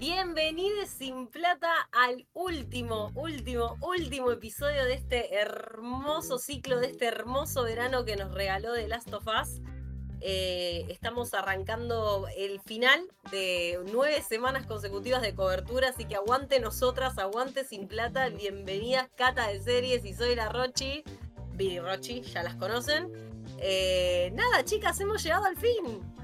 Bienvenidos sin plata al último, último, último episodio de este hermoso ciclo, de este hermoso verano que nos regaló The Last of Us. Eh, estamos arrancando el final de nueve semanas consecutivas de cobertura, así que aguante nosotras, aguante sin plata. Bienvenidas, Cata de Series y soy la Rochi. Viri Rochi, ya las conocen. Eh, nada, chicas, hemos llegado al fin.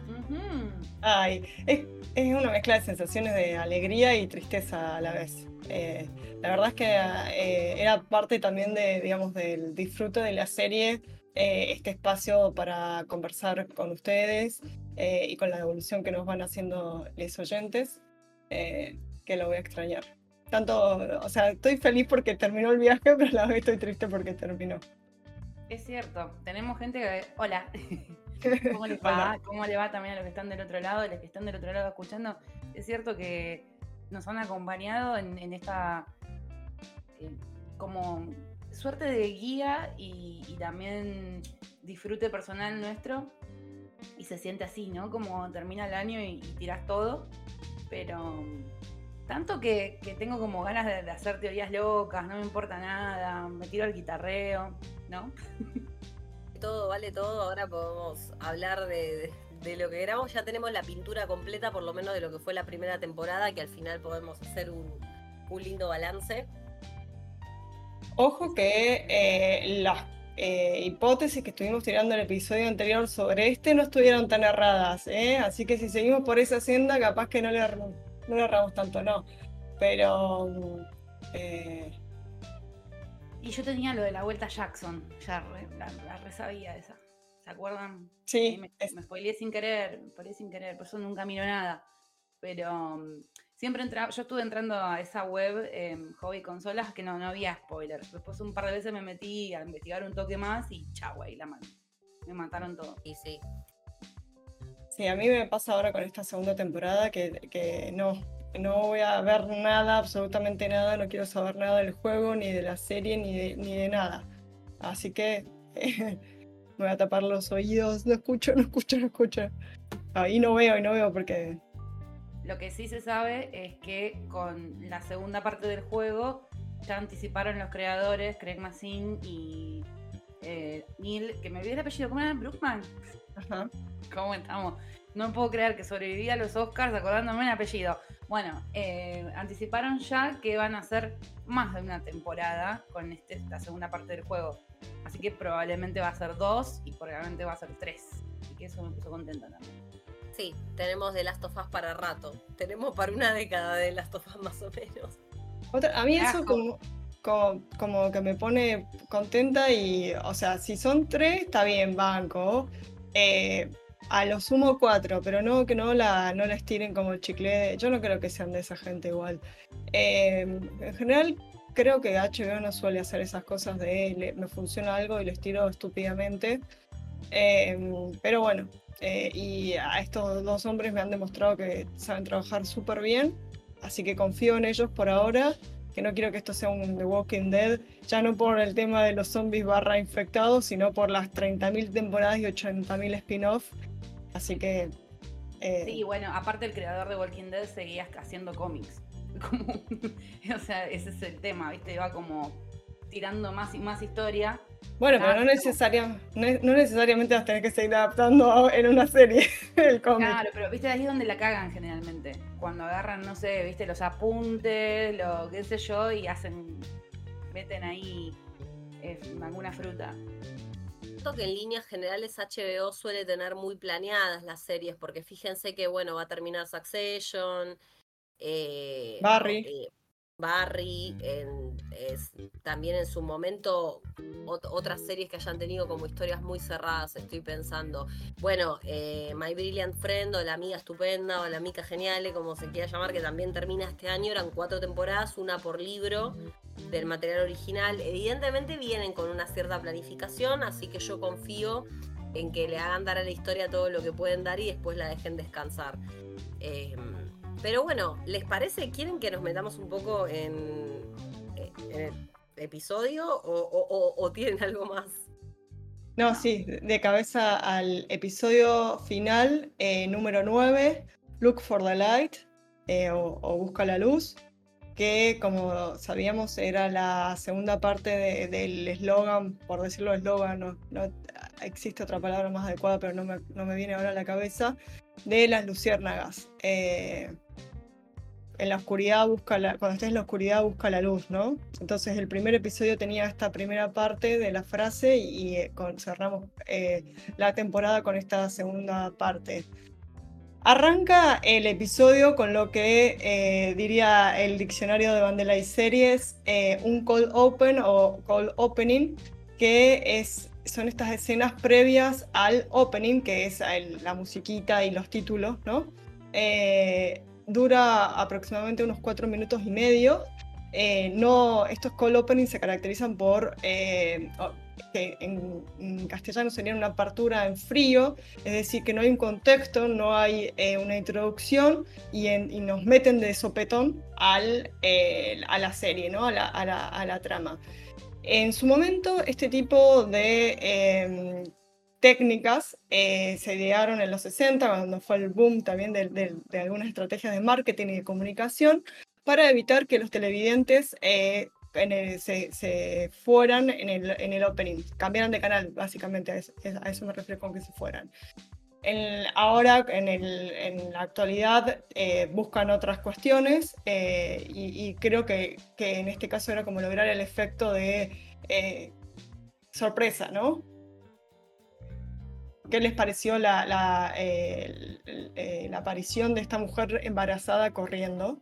Ay, es, una mezcla de sensaciones de alegría y tristeza a la vez. Eh, la verdad es que eh, era parte también de, digamos, del disfrute de la serie, eh, este espacio para conversar con ustedes y con la devolución que nos van haciendo los oyentes, que lo voy a extrañar. Tanto, o sea, estoy feliz porque terminó el viaje, pero a la vez estoy triste porque terminó. Es cierto, tenemos gente que... Hola. ¿Cómo les va? ¿Cómo le va también a los que están del otro lado, a los que están del otro lado escuchando? Es cierto que nos han acompañado en, esta eh, como suerte de guía y, también disfrute personal nuestro. Y se siente así, ¿no? Como termina el año y, tiras todo. Pero tanto que, tengo como ganas de, de, hacer teorías locas, no me importa nada, me tiro al guitarreo, ¿no? todo, vale todo. Ahora podemos hablar de, lo que grabamos. Ya tenemos la pintura completa, por lo menos de lo que fue la primera temporada, que al final podemos hacer un, lindo balance. Ojo que eh, las eh, hipótesis que estuvimos tirando en el episodio anterior sobre este no estuvieron tan erradas, ¿eh? así que si seguimos por esa senda, capaz que no le, no le erramos tanto, no. Pero y yo tenía lo de la vuelta Jackson, ya la, resabía esa. ¿Se acuerdan? Sí. Me, me spoileé sin querer, me sin querer, por eso nunca miro nada. Pero um, siempre entraba, yo estuve entrando a esa web, eh, Hobby Consolas, que no, no había spoilers. Después un par de veces me metí a investigar un toque más y chau, ahí la mano. Me mataron todo. Y sí. Sí, a mí me pasa ahora con esta segunda temporada que, que no, no voy a ver nada, absolutamente nada, no quiero saber nada del juego, ni de la serie, ni de, ni de nada. Así que me voy a tapar los oídos, no escucho, no escucho, no escucho. Ahí no veo y no veo porque... Lo que sí se sabe es que con la segunda parte del juego ya anticiparon los creadores, Craig Massin y eh, Neil, que me olvidé el apellido, ¿cómo era? Brookman. Ajá. ¿Cómo estamos? No puedo creer que sobreviví a los Oscars acordándome el apellido. Bueno, eh, anticiparon ya que van a hacer más de una temporada con este, esta segunda parte del juego. Así que probablemente va a ser dos y probablemente va a ser tres. Así que eso me puso contenta también. Sí, tenemos de Last of Us para rato. Tenemos para una década de Last of Us más o menos. a mí eso como, como, que me pone contenta y, o sea, si son tres, está bien, banco. Eh, a lo sumo cuatro, pero no que no la, no la estiren como chicle. Yo no creo que sean de esa gente igual. Em, en general, creo que HBO no suele hacer esas cosas de me funciona algo y lo estiro estúpidamente. Em, pero bueno, eh, y a estos dos hombres me han demostrado que saben trabajar súper bien, así que confío en ellos por ahora. Que no quiero que esto sea un The Walking Dead, ya no por el tema de los zombies barra infectados, sino por las 30.000 temporadas y 80.000 spin-off Así que. Eh, sí, bueno, aparte el creador de Walking Dead seguía haciendo cómics. o sea, ese es el tema, ¿viste? Iba como tirando más y más historia. Bueno, pero no, no, necesariamente vas a tener que seguir adaptando en una serie el cómic. Claro, pero viste, ahí es donde la cagan generalmente. Cuando agarran, no sé, viste, los apuntes, lo qué sé yo, y hacen, meten ahí eh, alguna fruta que en líneas generales HBO suele tener muy planeadas las series, porque fíjense que, bueno, va a terminar Succession. Eh, Barry. Eh, Barry, es, también en su momento otras series que hayan tenido como historias muy cerradas, estoy pensando. Bueno, eh, My Brilliant Friend o La Amiga Estupenda o La Amiga Geniale, como se quiera llamar, que también termina este año, eran cuatro temporadas, una por libro del material original. Evidentemente vienen con una cierta planificación, así que yo confío en que le hagan dar a la historia todo lo que pueden dar y después la dejen descansar. Em, pero bueno, ¿les parece? ¿Quieren que nos metamos un poco en, el episodio o, tienen algo más? No, sí, de cabeza al episodio final, eh, número 9, Look for the Light. eh, o, Busca la Luz, que como sabíamos era la segunda parte del eslogan, por decirlo eslogan, no, no, existe otra palabra más adecuada, pero no me, no me viene ahora a la cabeza, de las luciérnagas. Eh, en la oscuridad busca la, cuando estés en la oscuridad busca la luz, ¿no? Entonces el primer episodio tenía esta primera parte de la frase y, eh, cerramos eh, la temporada con esta segunda parte. Arranca el episodio con lo que eh, diría el diccionario de Bandela y Series, un cold open o cold opening, que es, son estas escenas previas al opening, que es la musiquita y los títulos, ¿no? dura aproximadamente unos cuatro minutos y medio. Eh, no, estos call openings se caracterizan por eh, que en, castellano sería una apertura en frío, es decir, que no hay un contexto, no hay eh, una introducción y, nos meten de sopetón al, a la serie, ¿no? a, la, a la trama. En su momento, este tipo de em, técnicas eh, se idearon en los 60, cuando fue el boom también de, algunas estrategias de marketing y de comunicación, para evitar que los televidentes eh, se, fueran en el, en el, opening, cambiaran de canal, básicamente, a eso, me refiero con que se fueran. ahora, en, el, en, la actualidad, eh, buscan otras cuestiones y, creo que, que, en este caso era como lograr el efecto de sorpresa, ¿no? ¿Qué les pareció la, eh, la, aparición de esta mujer embarazada corriendo?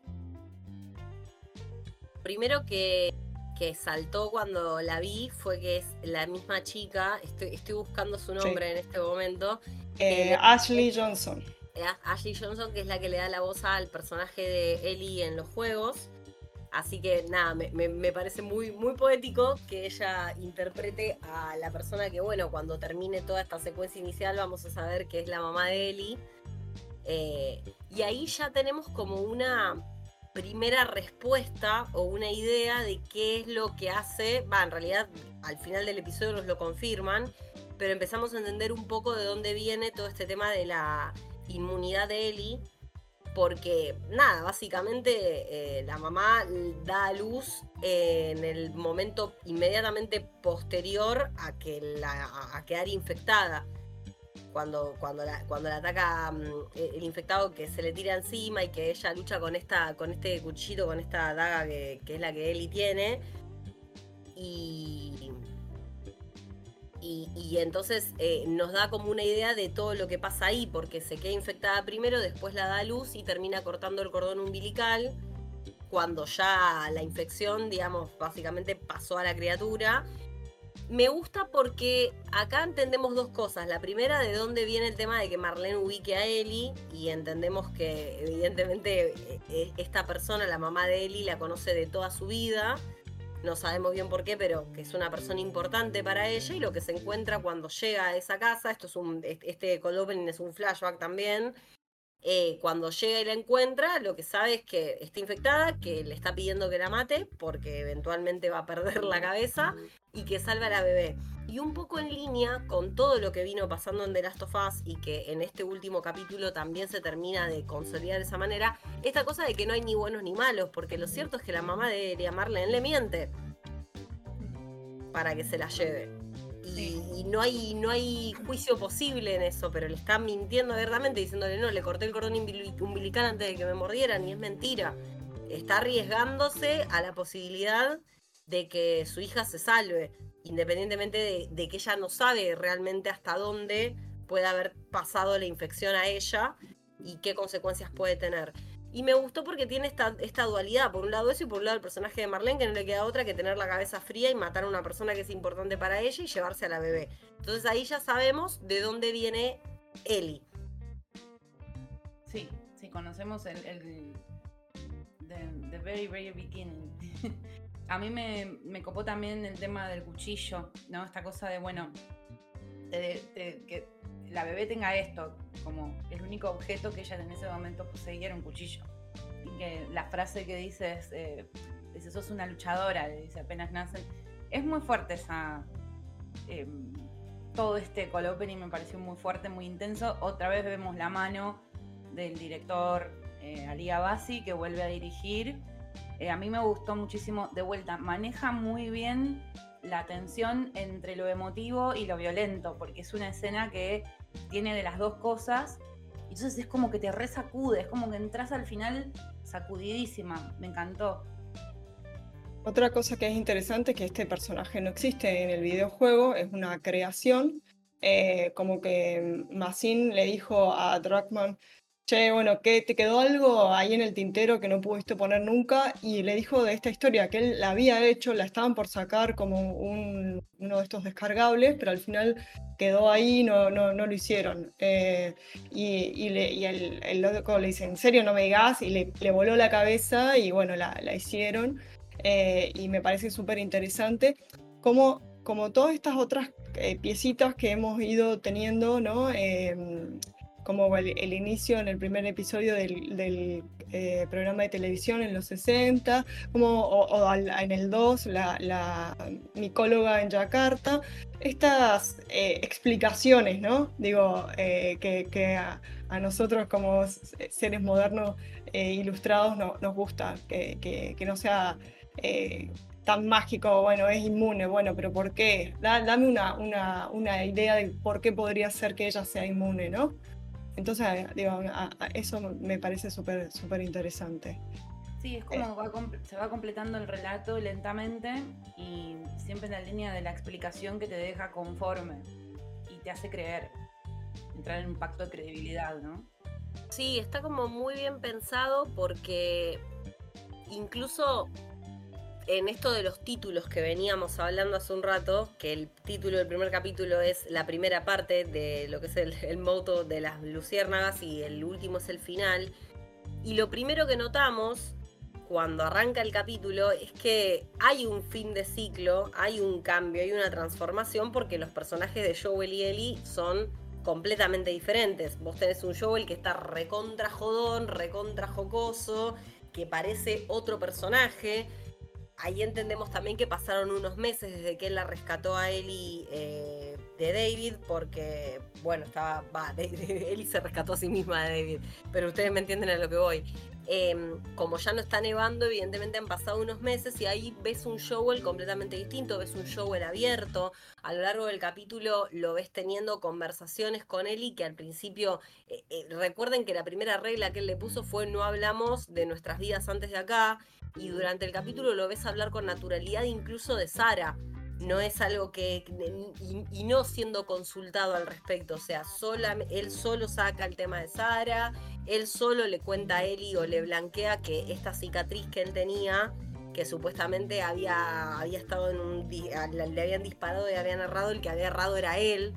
Primero que, que, saltó cuando la vi fue que es la misma chica, estoy, estoy buscando su nombre en este momento. Eh, Ashley Johnson. Ashley Johnson, que es la que le da la voz al personaje de Ellie en los juegos. Así que nada, me, parece muy, muy poético que ella interprete a la persona que, bueno, cuando termine toda esta secuencia inicial vamos a saber que es la mamá de Ellie. Eh, y ahí ya tenemos como una primera respuesta o una idea de qué es lo que hace, va, en realidad al final del episodio nos lo confirman, pero empezamos a entender un poco de dónde viene todo este tema de la inmunidad de Ellie porque nada, básicamente eh, la mamá da a luz en el momento inmediatamente posterior a, que la, a quedar infectada. Cuando, cuando, la, cuando la ataca mm, el infectado que se le tira encima y que ella lucha con, esta, con este cuchillo, con esta daga que, que es la que Eli tiene. Y, y, entonces eh, nos da como una idea de todo lo que pasa ahí, porque se queda infectada primero, después la da a luz y termina cortando el cordón umbilical, cuando ya la infección, digamos, básicamente pasó a la criatura. Me gusta porque acá entendemos dos cosas. La primera, de dónde viene el tema de que Marlene ubique a Eli y entendemos que evidentemente eh, eh, esta persona, la mamá de Eli, la conoce de toda su vida no sabemos bien por qué, pero que es una persona importante para ella y lo que se encuentra cuando llega a esa casa, esto es un, este cold opening es un flashback también, eh, cuando llega y la encuentra, lo que sabe es que está infectada, que le está pidiendo que la mate porque eventualmente va a perder la cabeza y que salva a la bebé. Y un poco en línea con todo lo que vino pasando en The Last of Us y que en este último capítulo también se termina de consolidar de esa manera, esta cosa de que no hay ni buenos ni malos, porque lo cierto es que la mamá de Marlene le miente para que se la lleve y, no, hay, no hay juicio posible en eso, pero le están mintiendo abiertamente diciéndole no, le corté el cordón umbilical antes de que me mordieran y es mentira. Está arriesgándose a la posibilidad de que su hija se salve, independientemente de, de que ella no sabe realmente hasta dónde puede haber pasado la infección a ella y qué consecuencias puede tener. Y me gustó porque tiene esta, esta dualidad, por un lado eso y por un lado el personaje de Marlene, que no le queda otra que tener la cabeza fría y matar a una persona que es importante para ella y llevarse a la bebé. Entonces ahí ya sabemos de dónde viene Ellie. Sí, sí, conocemos el, el the, very, very beginning. a mí me, me, copó también el tema del cuchillo, ¿no? Esta cosa de, bueno, que la bebé tenga esto, como el único objeto que ella en ese momento poseía era un cuchillo. Y que la frase que dice es, eh, dice, sos una luchadora, dice apenas nacen. Es muy fuerte esa... Em, todo este opening me pareció muy fuerte, muy intenso. Otra vez vemos la mano del director eh, Ali que vuelve a dirigir. Eh, a mí me gustó muchísimo, de vuelta, maneja muy bien la tensión entre lo emotivo y lo violento, porque es una escena que tiene de las dos cosas. Entonces es como que te resacude, es como que entras al final sacudidísima. Me encantó. Otra cosa que es interesante es que este personaje no existe en el videojuego, es una creación. Eh, como que Massin le dijo a Dragman, che, bueno, ¿qué, ¿te quedó algo ahí en el tintero que no pudiste poner nunca? Y le dijo de esta historia que él la había hecho, la estaban por sacar como uno de estos descargables, pero al final quedó ahí, no, no, no lo hicieron. Eh, y, y el, el, loco le dice, ¿en serio no me digas? Y le, voló la cabeza y bueno, la, la hicieron. Eh, y me parece súper interesante como, como todas estas otras eh, piecitas que hemos ido teniendo, ¿no? Como el, inicio en el primer episodio del, eh, programa de televisión en los 60, como o, en el 2, la, la, micóloga en Yakarta, estas eh, explicaciones, ¿no? Digo, eh, que, a, nosotros como seres modernos ilustrados nos gusta, que, que, no sea tan mágico, bueno, es inmune, bueno, pero ¿por qué? dame una, una, una idea de por qué podría ser que ella sea inmune, ¿no? Entonces, digo, eso me parece súper súper interesante. Sí, es como eh. se va completando el relato lentamente y siempre en la línea de la explicación que te deja conforme y te hace creer, entrar en un pacto de credibilidad, ¿no? Sí, está como muy bien pensado porque incluso en esto de los títulos que veníamos hablando hace un rato, que el título del primer capítulo es la primera parte de lo que es el, moto de las luciérnagas y el último es el final. Y lo primero que notamos cuando arranca el capítulo es que hay un fin de ciclo, hay un cambio, hay una transformación porque los personajes de Joel y Ellie son completamente diferentes. Vos tenés un Joel que está recontra jodón, jocoso, que parece otro personaje ahí entendemos también que pasaron unos meses desde que él la rescató a Ellie eh, de David, porque, bueno, estaba, va, Ellie se rescató a sí misma de David, pero ustedes me entienden a lo que voy. Em, como ya no está nevando, evidentemente han pasado unos meses y ahí ves un Joel completamente distinto, ves un Joel abierto. A lo largo del capítulo lo ves teniendo conversaciones con Ellie que al principio, eh, eh, recuerden que la primera regla que él le puso fue no hablamos de nuestras vidas antes de acá y durante el capítulo lo ves hablar con naturalidad incluso de Sara. No es algo que. Y, no siendo consultado al respecto. O sea, sola, él solo saca el tema de Sara. Él solo le cuenta a Eli o le blanquea que esta cicatriz que él tenía, que supuestamente había, había estado en un. Le habían disparado y habían errado, el que había errado era él.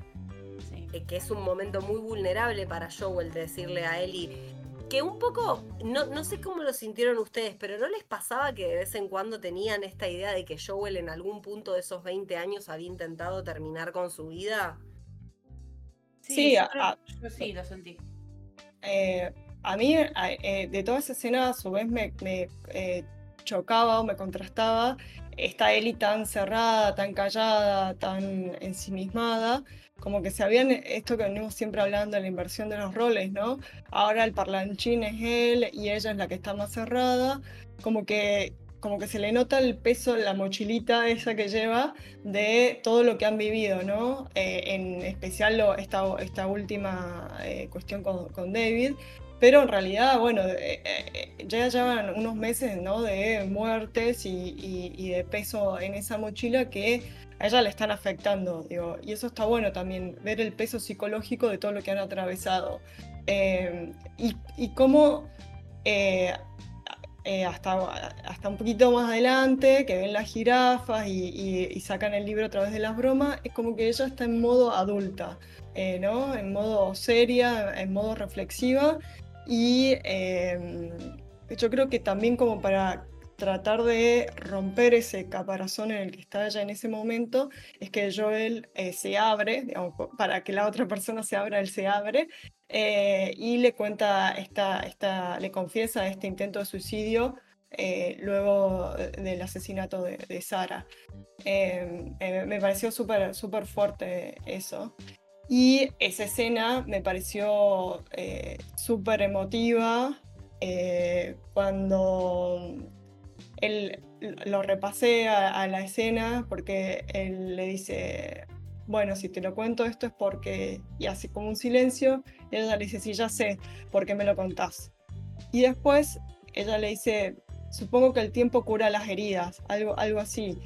Eh, que es un momento muy vulnerable para Joel de decirle a Eli que un poco, no, no sé cómo lo sintieron ustedes, pero ¿no les pasaba que de vez en cuando tenían esta idea de que Joel en algún punto de esos 20 años había intentado terminar con su vida? Sí, yo, sí lo sentí. Eh, a mí, eh, de toda esa escena, a su vez me, eh, chocaba o me contrastaba esta Eli tan cerrada, tan callada, tan ensimismada como que se habían, esto que venimos siempre hablando la inversión de los roles, ¿no? Ahora el parlanchín es él y ella es la que está más cerrada, como que, como que se le nota el peso, la mochilita esa que lleva de todo lo que han vivido, ¿no? Eh, en especial lo, esta, esta última eh, cuestión con, con, David. Pero en realidad, bueno, eh, ya llevan unos meses ¿no? de muertes y, de peso en esa mochila que a ella le están afectando, digo, y eso está bueno también, ver el peso psicológico de todo lo que han atravesado. Eh, y, cómo eh, eh, hasta, hasta un poquito más adelante, que ven las jirafas y, sacan el libro a través de las bromas, es como que ella está en modo adulta, ¿no? En modo seria, en modo reflexiva. Y yo creo que también como para tratar de romper ese caparazón en el que está ella en ese momento, es que Joel eh, se abre, digamos, para que la otra persona se abra, él se abre, eh, y le cuenta, esta, esta, le confiesa este intento de suicidio eh, luego del asesinato de, de Sara. me pareció súper fuerte eso. Y esa escena me pareció súper emotiva, eh, cuando él lo repasé a, la escena porque él le dice, bueno, si te lo cuento esto es porque, y así como un silencio, y ella le dice, sí, ya sé, ¿por qué me lo contás? Y después ella le dice, supongo que el tiempo cura las heridas, algo, algo así.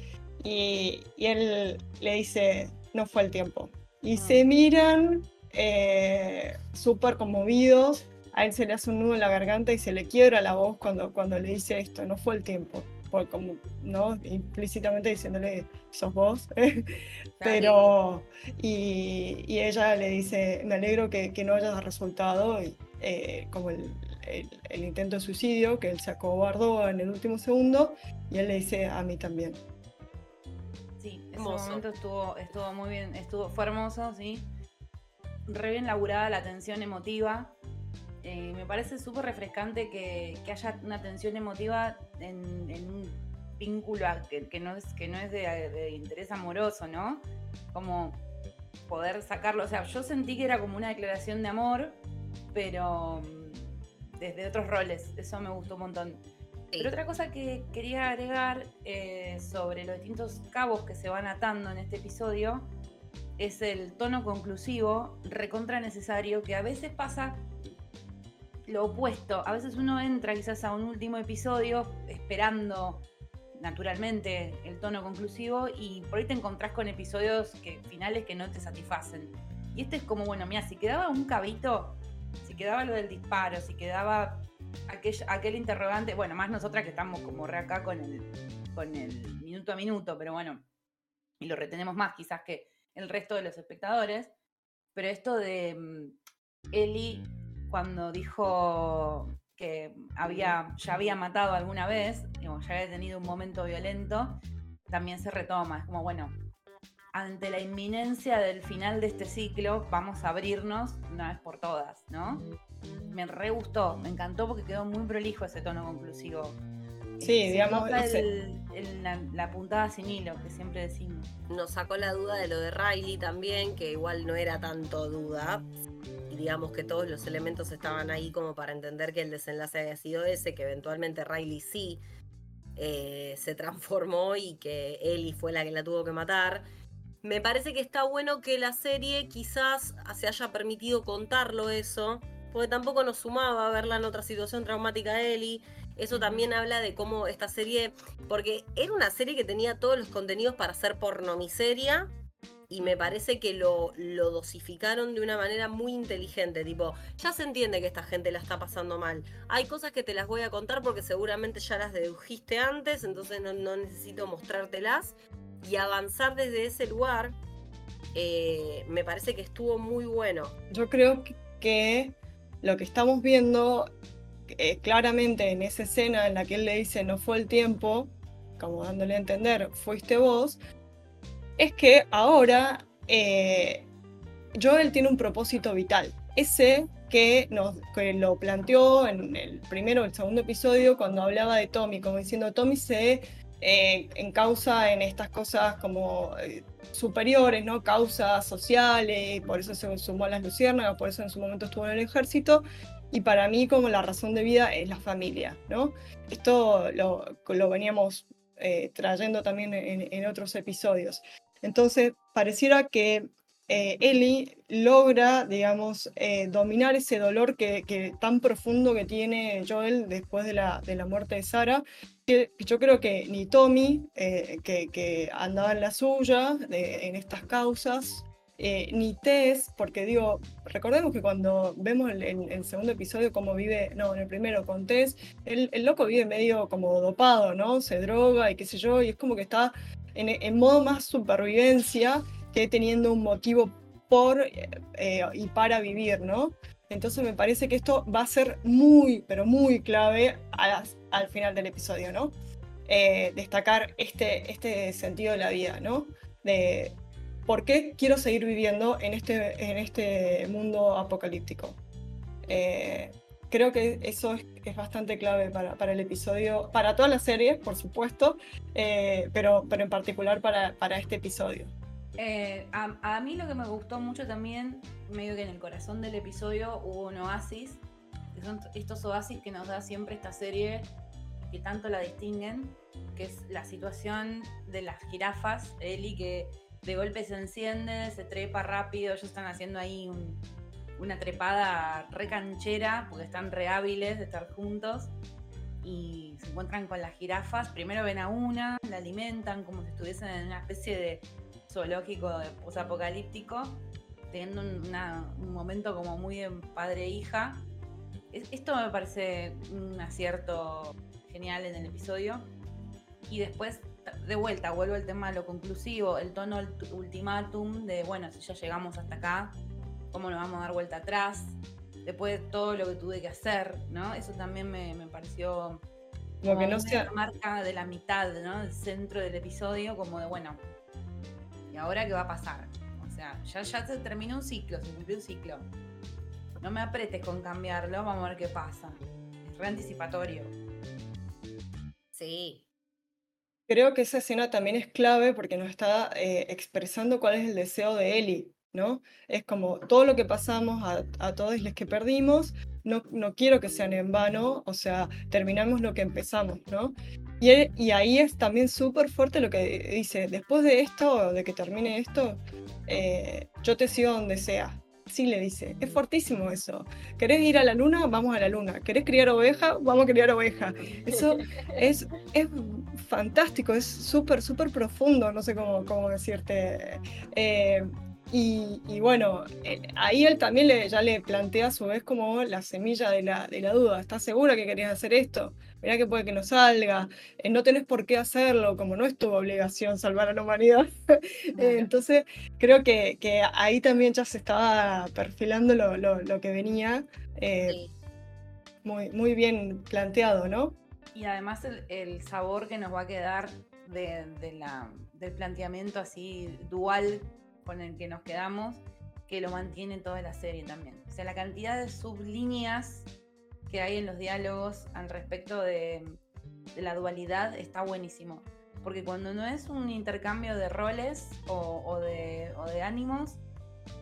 Y, él le dice, no fue el tiempo. Y se miran eh, súper conmovidos, a él se le hace un nudo en la garganta y se le quiebra la voz cuando, cuando le dice esto, no fue el tiempo como, ¿no? Implícitamente diciéndole, sos vos. Pero, y, ella le dice, me alegro que, no hayas resultado eh, como el, intento de suicidio, que él se acobardó en el último segundo, y él le dice, a mí también. Sí, ese momento estuvo, estuvo muy bien, estuvo, fue hermoso, sí. Re bien laburada la tensión emotiva. Eh, me parece súper refrescante que, haya una tensión emotiva en, un vínculo que, no es, que no es de, interés amoroso, ¿no? Como poder sacarlo. O sea, yo sentí que era como una declaración de amor, pero mm, desde otros roles. Eso me gustó un montón. Pero otra cosa que quería agregar eh, sobre los distintos cabos que se van atando en este episodio es el tono conclusivo, recontra necesario, que a veces pasa lo opuesto. A veces uno entra quizás a un último episodio esperando naturalmente el tono conclusivo y por ahí te encontrás con episodios que, finales que no te satisfacen. Y este es como, bueno, mira, si quedaba un cabito, si quedaba lo del disparo, si quedaba aquel, aquel interrogante, bueno, más nosotras que estamos como re acá con el, con el minuto a minuto, pero bueno, y lo retenemos más quizás que el resto de los espectadores, pero esto de mm, Eli cuando dijo que había, ya había matado alguna vez, ya había tenido un momento violento, también se retoma. Es como, bueno, ante la inminencia del final de este ciclo, vamos a abrirnos una vez por todas, ¿no? Me re gustó, me encantó porque quedó muy prolijo ese tono conclusivo. Sí, digamos. la, puntada sin hilo que siempre decimos. Nos sacó la duda de lo de Riley también, que igual no era tanto duda digamos que todos los elementos estaban ahí como para entender que el desenlace había sido ese, que eventualmente Riley sí eh, se transformó y que Ellie fue la que la tuvo que matar. Me parece que está bueno que la serie quizás se haya permitido contarlo eso, porque tampoco nos sumaba a verla en otra situación traumática de Ellie. Eso también habla de cómo esta serie, porque era una serie que tenía todos los contenidos para ser pornomiseria, y me parece que lo, lo, dosificaron de una manera muy inteligente, tipo, ya se entiende que esta gente la está pasando mal. Hay cosas que te las voy a contar porque seguramente ya las dedujiste antes, entonces no, necesito mostrártelas. Y avanzar desde ese lugar eh, me parece que estuvo muy bueno. Yo creo que lo que estamos viendo eh, claramente en esa escena en la que él le dice no fue el tiempo, como dándole a entender, fuiste vos, es que ahora eh, Joel tiene un propósito vital. Ese que, nos, lo planteó en el primero o el segundo episodio cuando hablaba de Tommy, como diciendo Tommy se eh, encausa en estas cosas como eh, superiores, ¿no? Causas sociales, por eso se sumó a las luciérnagas, por eso en su momento estuvo en el ejército. Y para mí como la razón de vida es la familia, ¿no? Esto lo, lo veníamos eh, trayendo también en, otros episodios. Entonces, pareciera que eh, Ellie logra, digamos, eh, dominar ese dolor que, tan profundo que tiene Joel después de la, de la muerte de Sara, que, yo creo que ni Tommy, que, andaba en la suya en estas causas, ni Tess, porque digo, recordemos que cuando vemos en el, segundo episodio cómo vive, no, en el primero con Tess, el, el, loco vive medio como dopado, ¿no? Se droga y qué sé yo, y es como que está en, modo más supervivencia que teniendo un motivo por eh, y para vivir, ¿no? Entonces me parece que esto va a ser muy, pero muy clave al final del episodio, ¿no? Eh, destacar este, este sentido de la vida, ¿no? De por qué quiero seguir viviendo en este, en este mundo apocalíptico. Eh, creo que eso es, bastante clave para, el episodio, para todas las series, por supuesto, eh, pero, pero en particular para, para este episodio. Eh, a, mí lo que me gustó mucho también, medio que en el corazón del episodio hubo un oasis, que son estos oasis que nos da siempre esta serie que tanto la distinguen, que es la situación de las jirafas, Eli que de golpe se enciende, se trepa rápido, ellos están haciendo ahí una trepada recanchera, porque están re hábiles de estar juntos, y se encuentran con las jirafas, primero ven a una, la alimentan como si estuviesen en una especie de zoológico posapocalíptico, teniendo un momento como muy de padre-hija. E esto me parece un acierto genial en el episodio. Y después, de vuelta, vuelvo al tema de lo conclusivo, el tono ultimátum de, bueno, si ya llegamos hasta acá, ¿cómo nos vamos a dar vuelta atrás? Después de todo lo que tuve que hacer, ¿no? Eso también me, pareció como que no sea marca de la mitad, ¿no? El centro del episodio, como de, bueno, ¿y ahora qué va a pasar? O sea, ya, ya se terminó un ciclo, se cumplió un ciclo. No me apretes con cambiarlo, vamos a ver qué pasa. Es re anticipatorio. Sí. Creo que esa escena también es clave porque nos está eh, expresando cuál es el deseo de Eli, ¿no? Es como todo lo que pasamos a, todos los que perdimos, no, no quiero que sean en vano, o sea, terminamos lo que empezamos, ¿no? Y, y ahí es también súper fuerte lo que dice, después de esto, de que termine esto, eh, yo te sigo donde sea, Sí, le dice. Es fortísimo eso. ¿Querés ir a la luna? Vamos a la luna. ¿Querés criar oveja? Vamos a criar oveja. Eso es, es fantástico, es súper, súper profundo, no sé cómo, cómo decirte. Eh, y, bueno, eh, ahí él también le, ya le plantea a su vez como la semilla de la, de la duda. ¿Estás segura que querías hacer esto? Mirá que puede que no salga. Eh, no tenés por qué hacerlo, como no es tu obligación salvar a la humanidad. Eh, entonces, creo que, que, ahí también ya se estaba perfilando lo, lo, que venía. muy, muy bien planteado, ¿no? Y además el, el sabor que nos va a quedar de, de la, del planteamiento así dual con el que nos quedamos, que lo mantiene toda la serie también. O sea, la cantidad de sublíneas que hay en los diálogos al respecto de, la dualidad está buenísimo. Porque cuando no es un intercambio de roles o, de, ánimos,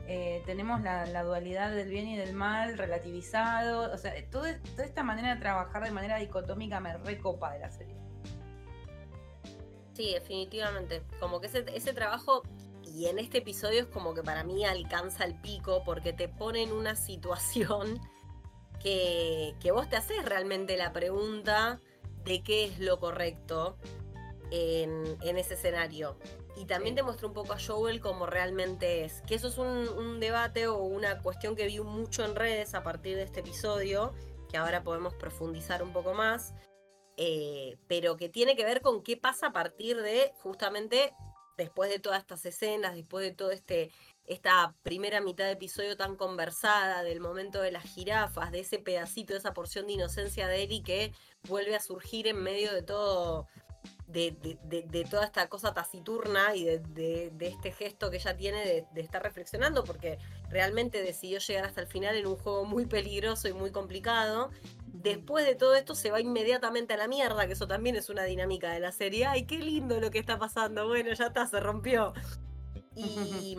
eh, tenemos la, dualidad del bien y del mal relativizado. O sea, toda esta manera de trabajar de manera dicotómica me recopa de la serie. Sí, definitivamente. Como que ese, ese trabajo y en este episodio es como que para mí alcanza el pico porque te pone en una situación que, vos te haces realmente la pregunta de qué es lo correcto en, ese escenario. Y también te muestra un poco a Joel como realmente es. Que eso es un, debate o una cuestión que vi mucho en redes a partir de este episodio, que ahora podemos profundizar un poco más. Eh, pero que tiene que ver con qué pasa a partir de justamente después de todas estas escenas, después de todo este esta primera mitad de episodio tan conversada, del momento de las jirafas, de ese pedacito, de esa porción de inocencia de Eli que vuelve a surgir en medio de todo, de, de, toda esta cosa taciturna y de, este gesto que ella tiene de, estar reflexionando, porque realmente decidió llegar hasta el final en un juego muy peligroso y muy complicado, después de todo esto se va inmediatamente a la mierda, que eso también es una dinámica de la serie. Ay, qué lindo lo que está pasando. Bueno, ya está, se rompió. Y,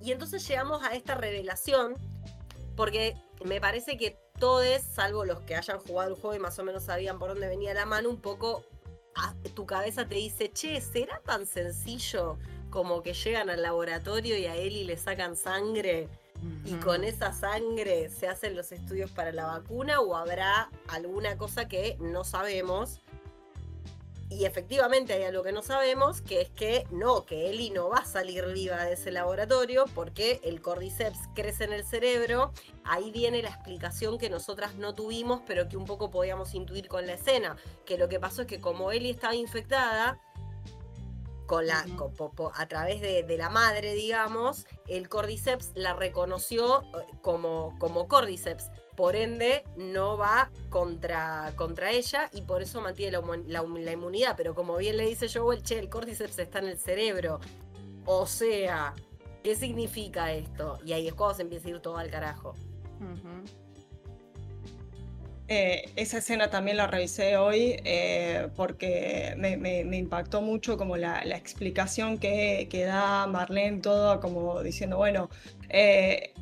y entonces llegamos a esta revelación, porque me parece que todos, salvo los que hayan jugado el juego y más o menos sabían por dónde venía la mano, un poco tu cabeza te dice, che, ¿será tan sencillo como que llegan al laboratorio y a Eli le sacan sangre? y con esa sangre se hacen los estudios para la vacuna o habrá alguna cosa que no sabemos. Y efectivamente hay algo que no sabemos, que es que no, que Eli no va a salir viva de ese laboratorio porque el cordyceps crece en el cerebro. Ahí viene la explicación que nosotras no tuvimos, pero que un poco podíamos intuir con la escena, que lo que pasó es que como Eli estaba infectada, con la, a través de, la madre, digamos, el cordyceps la reconoció eh, como, como cordyceps. Por ende, no va contra, contra ella y por eso mantiene la, la, inmunidad. Pero como bien le dice Joel, che, el cordyceps está en el cerebro. O sea, ¿qué significa esto? Y ahí es cuando se empieza a ir todo al carajo. Eh, esa escena también la revisé hoy eh, porque me, impactó mucho como la, explicación que, da Marlene todo como diciendo, bueno, eh,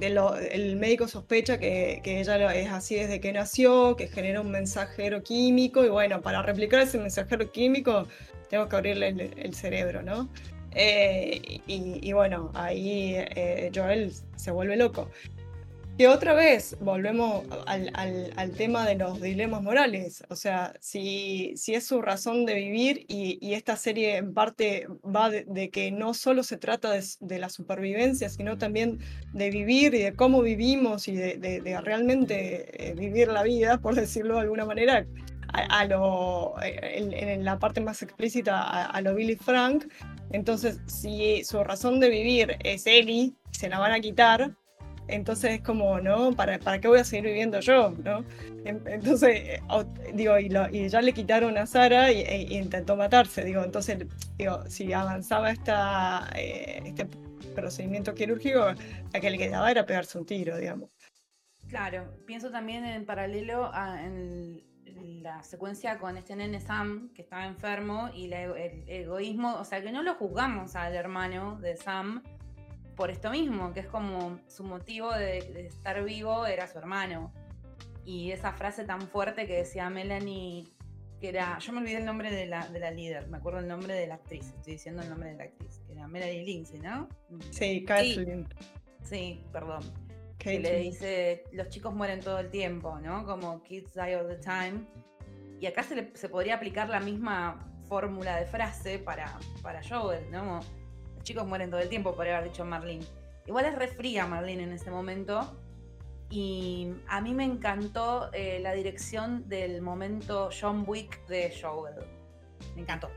el médico sospecha que, ella es así desde que nació, que genera un mensajero químico y bueno, para replicar ese mensajero químico tengo que abrirle el, cerebro, ¿no? Eh, y, bueno, ahí eh, Joel se vuelve loco. Y otra vez volvemos al, tema de los dilemas morales. O sea, si, es su razón de vivir y, esta serie en parte va de, que no solo se trata de, la supervivencia, sino también de vivir y de cómo vivimos y de, realmente eh, vivir la vida, por decirlo de alguna manera, lo, en, la parte más explícita a, a, lo Billy Frank. Entonces, si su razón de vivir es Ellie, se la van a quitar, entonces es como, ¿no? ¿Para, ¿Para qué voy a seguir viviendo yo? ¿no? Entonces, digo, y, ya le quitaron a Sara y, e, intentó matarse, digo, entonces, digo, si avanzaba esta, eh, este procedimiento quirúrgico, a que le quedaba era pegarse un tiro, digamos. Claro, pienso también en paralelo a en la secuencia con este nene Sam, que estaba enfermo, y el egoísmo, o sea, que no lo juzgamos al hermano de Sam, por esto mismo, que es como su motivo de, estar vivo era su hermano. Y esa frase tan fuerte que decía Melanie, que era, yo me olvidé el nombre de la, de la líder, me acuerdo el nombre de la actriz, estoy diciendo el nombre de la actriz, que era Melanie Lindsay, ¿no? Sí, Kathleen. Sí, perdón. Que le dice, los chicos mueren todo el tiempo, ¿no? Como kids die all the time. Y acá se, se podría aplicar la misma fórmula de frase para, para Joel, ¿no? Chicos mueren todo el tiempo, por haber dicho Marlene. Igual es refría Marlene en ese momento. Y a mí me encantó eh, la dirección del momento John Wick de Joel. Me encantó.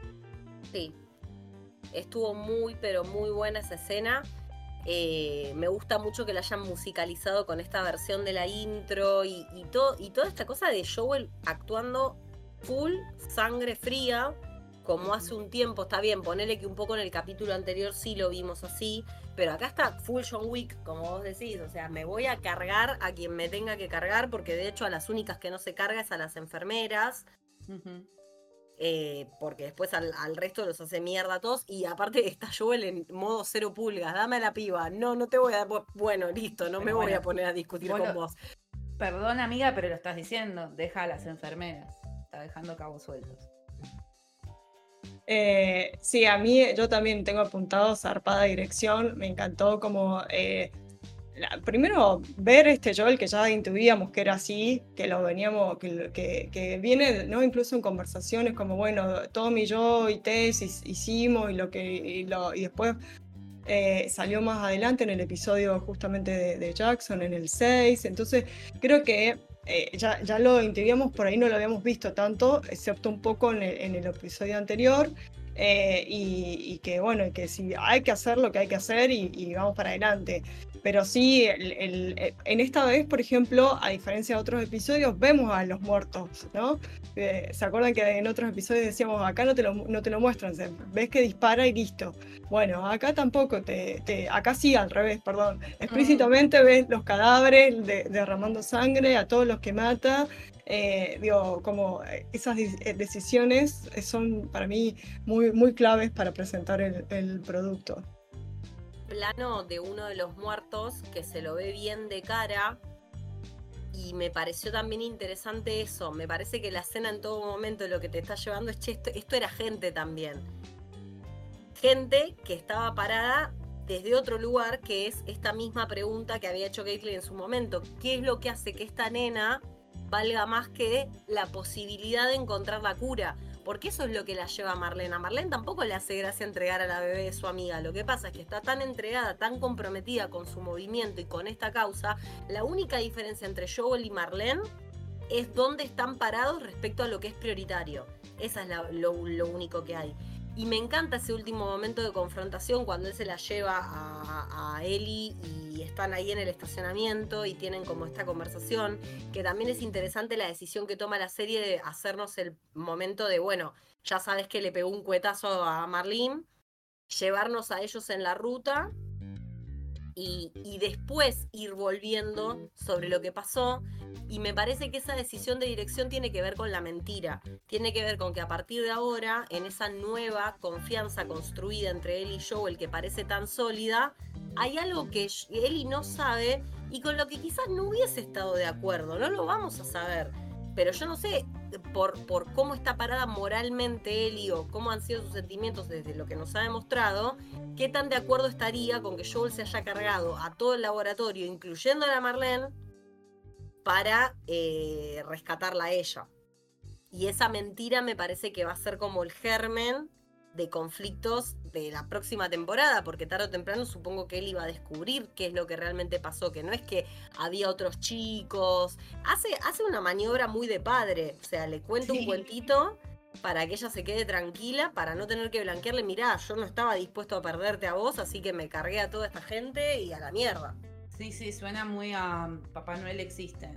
Sí. Estuvo muy, pero muy buena esa escena. Eh, me gusta mucho que la hayan musicalizado con esta versión de la intro y, todo, y toda esta cosa de Joel actuando full sangre fría como hace un tiempo, está bien, ponele que un poco en el capítulo anterior sí lo vimos así, pero acá está full John Wick, como vos decís, o sea, me voy a cargar a quien me tenga que cargar, porque de hecho a las únicas que no se carga es a las enfermeras. Eh, porque después al, resto los hace mierda a todos. Y aparte está Joel en modo cero pulgas. Dame a la piba. No, no te voy a. Bueno, listo, no me voy a poner a discutir con vos. Perdón, amiga, pero lo estás diciendo. Deja a las enfermeras. Está dejando cabos sueltos. Eh, sí, a mí yo también tengo apuntado zarpada dirección, me encantó como... Eh, primero, ver este Joel que ya intuíamos que era así, que lo veníamos, que, que, viene, ¿no? Incluso en conversaciones como, bueno, Tom y yo y Tess hicimos y lo que, y, después eh, salió más adelante en el episodio justamente de, de, Jackson, en el 6. Entonces, creo que eh, ya, ya, lo intuíamos, por ahí no lo habíamos visto tanto, excepto un poco en el, episodio anterior. Eh, y, que bueno, que si hay que hacer lo que hay que hacer y, vamos para adelante. Pero sí, el, en esta vez, por ejemplo, a diferencia de otros episodios, vemos a los muertos, ¿no? Eh, ¿Se acuerdan que en otros episodios decíamos, acá no te lo, no te lo muestran, ves que dispara y listo? Bueno, acá tampoco, te, acá sí al revés, perdón. Explícitamente ves los cadáveres derramando sangre a todos los que mata. Eh, digo, como esas eh, decisiones son para mí muy, muy claves para presentar el, el producto plano de uno de los muertos que se lo ve bien de cara. Y me pareció también interesante eso. Me parece que la escena en todo momento lo que te está llevando es, che, esto, era gente también. Gente que estaba parada desde otro lugar, que es esta misma pregunta que había hecho Caitlyn en su momento. ¿Qué es lo que hace que esta nena valga más que la posibilidad de encontrar la cura? Porque eso es lo que la lleva a Marlene. A Marlene tampoco le hace gracia entregar a la bebé de su amiga. Lo que pasa es que está tan entregada, tan comprometida con su movimiento y con esta causa. La única diferencia entre Joel y Marlene es dónde están parados respecto a lo que es prioritario. Esa es lo único que hay. Y me encanta ese último momento de confrontación cuando él se la lleva a, a Ellie y están ahí en el estacionamiento y tienen como esta conversación, que también es interesante la decisión que toma la serie de hacernos el momento de, bueno, ya sabes que le pegó un cuetazo a Marlene, llevarnos a ellos en la ruta y, después ir volviendo sobre lo que pasó. Y me parece que esa decisión de dirección tiene que ver con la mentira. Tiene que ver con que a partir de ahora, en esa nueva confianza construida entre él y Joel que parece tan sólida, hay algo que Eli no sabe y con lo que quizás no hubiese estado de acuerdo. No lo vamos a saber. Pero yo no sé por, por cómo está parada moralmente Eli o cómo han sido sus sentimientos desde lo que nos ha demostrado, qué tan de acuerdo estaría con que Joel se haya cargado a todo el laboratorio, incluyendo a la Marlene, para eh, rescatarla a ella. Y esa mentira me parece que va a ser como el germen de conflictos de la próxima temporada, porque tarde o temprano supongo que él iba a descubrir qué es lo que realmente pasó, que no es que había otros chicos, hace, hace una maniobra muy de padre, o sea, le cuento un cuentito para que ella se quede tranquila, para no tener que blanquearle, mirá, yo no estaba dispuesto a perderte a vos, así que me cargué a toda esta gente y a la mierda. Sí, sí, suena muy a Papá Noel existe.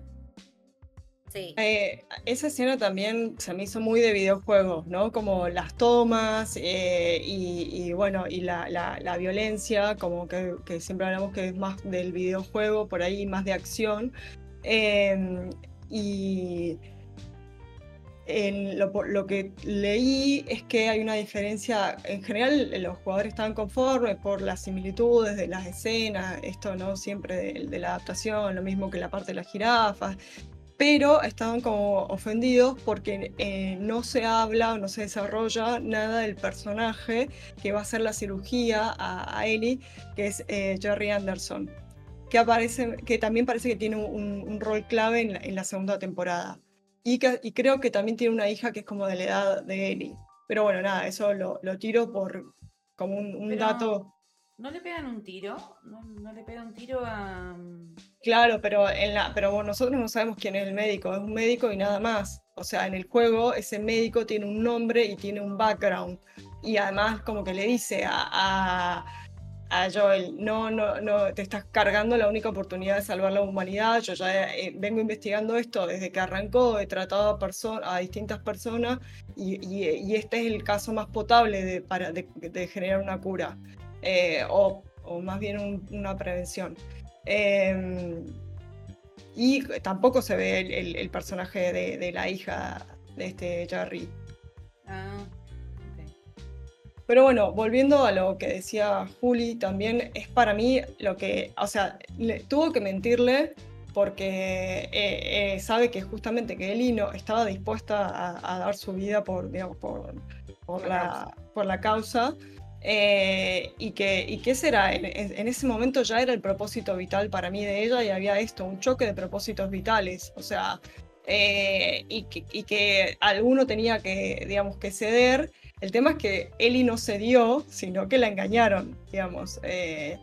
Eh, esa escena también se me hizo muy de videojuego, ¿no? Como las tomas eh, y, bueno, y la, violencia, como que, siempre hablamos que es más del videojuego, por ahí más de acción. Em, y lo, que leí es que hay una diferencia, en general los jugadores están conformes por las similitudes de las escenas, esto no siempre de, de la adaptación, lo mismo que la parte de las jirafas, pero estaban como ofendidos porque eh, no se habla o no se desarrolla nada del personaje que va a hacer la cirugía a, Ellie, que es eh, Jerry Anderson, que, aparece, que también parece que tiene un, rol clave en la, segunda temporada. Y, creo que también tiene una hija que es como de la edad de Ellie. Pero bueno, nada, eso lo, tiro por como un, dato. ¿No le pegan un tiro? ¿No, le pegan un tiro a...? Claro, pero, en la, pero nosotros no sabemos quién es el médico, es un médico y nada más. O sea, en el juego ese médico tiene un nombre y tiene un background. Y además como que le dice a, a, Joel, no, no, no, te estás cargando la única oportunidad de salvar la humanidad. Yo ya eh, vengo investigando esto desde que arrancó, he tratado a, a distintas personas y, y, este es el caso más potable de, para, de generar una cura. Eh, o, más bien una prevención. Em, y tampoco se ve el, personaje de, la hija de este Jerry. Ah, Pero bueno, volviendo a lo que decía Juli, también es para mí lo que, o sea, le, tuvo que mentirle porque eh, eh, sabe que justamente que Eli no estaba dispuesta a, dar su vida por, digamos, por, por, la, por la causa. Eh, y, que, y qué será, en, ese momento ya era el propósito vital para mí de ella y había esto, un choque de propósitos vitales, o sea, eh, y, que, alguno tenía que, digamos, que ceder. El tema es que Eli no cedió, sino que la engañaron, digamos. Eh,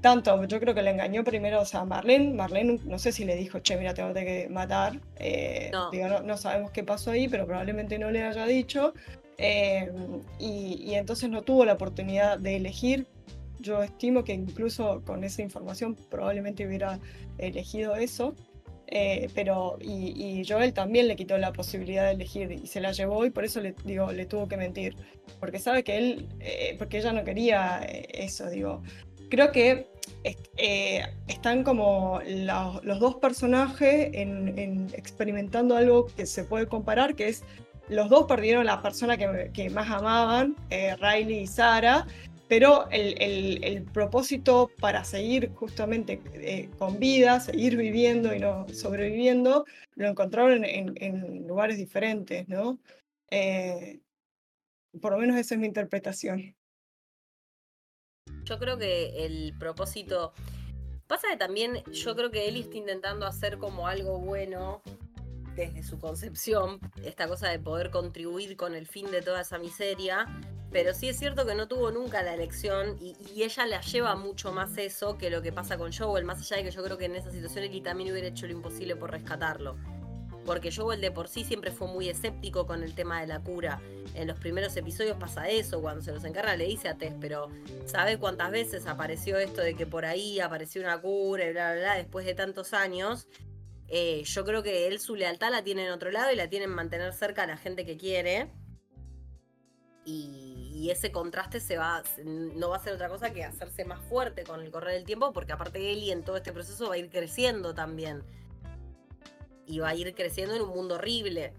tanto, yo creo que le engañó primero a Marlene. Marlene, no sé si le dijo, che, mira, tengo que matar. no. no, sabemos qué pasó ahí, pero probablemente no le haya dicho. Em, y, entonces no tuvo la oportunidad de elegir. Yo estimo que incluso con esa información probablemente hubiera elegido eso. Eh, pero y, Joel también le quitó la posibilidad de elegir y se la llevó y por eso le digo le tuvo que mentir porque sabe que él eh, porque ella no quería eh, eso digo creo que están como los dos personajes en, experimentando algo que se puede comparar que es los dos perdieron la persona que, más amaban, eh, Riley y Sara, pero el, propósito para seguir justamente eh, con vida, seguir viviendo y no sobreviviendo, lo encontraron en, lugares diferentes, ¿no? Eh, por lo menos esa es mi interpretación. Yo creo que el propósito... Pasa que también yo creo que él está intentando hacer como algo bueno desde su concepción, esta cosa de poder contribuir con el fin de toda esa miseria, pero sí es cierto que no tuvo nunca la elección y, ella la lleva mucho más eso que lo que pasa con Joel, más allá de que yo creo que en esa situación Eli también hubiera hecho lo imposible por rescatarlo. Porque Joel de por sí siempre fue muy escéptico con el tema de la cura. En los primeros episodios pasa eso, cuando se los encarga le dice a Tess, pero ¿sabe cuántas veces apareció esto de que por ahí apareció una cura y bla, bla, bla, después de tantos años? Eh, yo creo que él su lealtad la tiene en otro lado y la tiene en mantener cerca a la gente que quiere. y, ese contraste se va, no va a ser otra cosa que hacerse más fuerte con el correr del tiempo, porque aparte Eli en todo este proceso va a ir creciendo también. Y va a ir creciendo en un mundo horrible.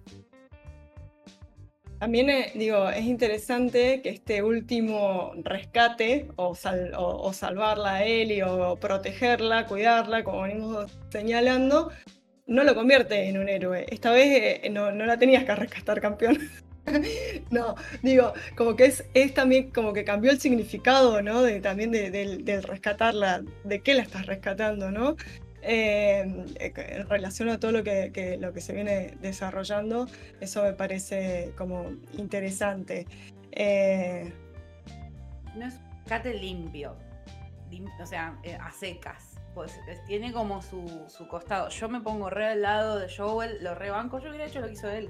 También eh, digo, es interesante que este último rescate, o, o, salvarla a Eli, o protegerla, cuidarla, como venimos señalando, no lo convierte en un héroe. Esta vez eh, no, no, la tenías que rescatar campeón. no, digo, como que es, es también como que cambió el significado, ¿no? De, también del rescatarla, de qué la estás rescatando, ¿no? Eh, en relación a todo lo que, lo que se viene desarrollando, eso me parece como interesante. Eh, no es rescate limpio, o sea, eh, a secas. Pues tiene como su, su, costado. Yo me pongo re al lado de Joel, lo rebanco, yo hubiera hecho lo que hizo él.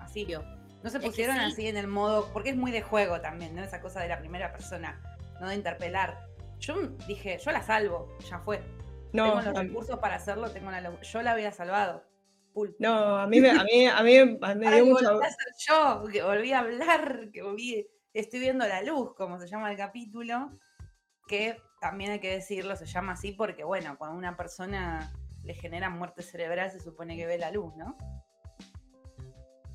Así. Yo. No se pusieron así en el modo, porque es muy de juego también, ¿no? Esa cosa de la primera persona, no de interpelar. Yo dije, yo la salvo, ya fue. No, tengo los recursos para hacerlo, tengo la, yo la había salvado. No, a mí me, a mí, a mí me dio mucho. Volví a ser yo, que volví a hablar, que volví, estoy viendo la luz, como se llama el capítulo, que también hay que decirlo, se llama así porque, bueno, cuando una persona le genera muerte cerebral se supone que ve la luz, ¿no?